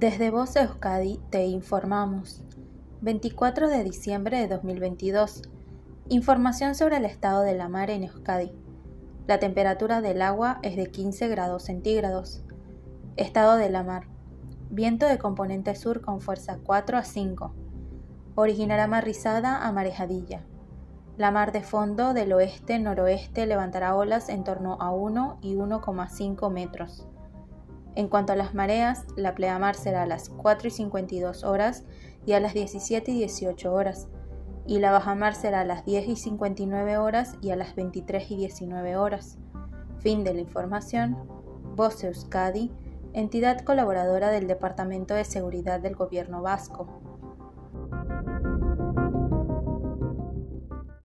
Desde Voz Euskadi te informamos. 24 de diciembre de 2022. Información sobre el estado de la mar en Euskadi. La temperatura del agua es de 15 grados centígrados. Estado de la mar. Viento de componente sur con fuerza 4 a 5. Originará mar rizada a marejadilla. La mar de fondo del oeste-noroeste levantará olas en torno a 1 y 1,5 metros. En cuanto a las mareas, la pleamar será a las 4 y 52 horas y a las 17 y 18 horas, y la bajamar será a las 10 y 59 horas y a las 23 y 19 horas. Fin de la información. Voz Euskadi, entidad colaboradora del Departamento de Seguridad del Gobierno Vasco.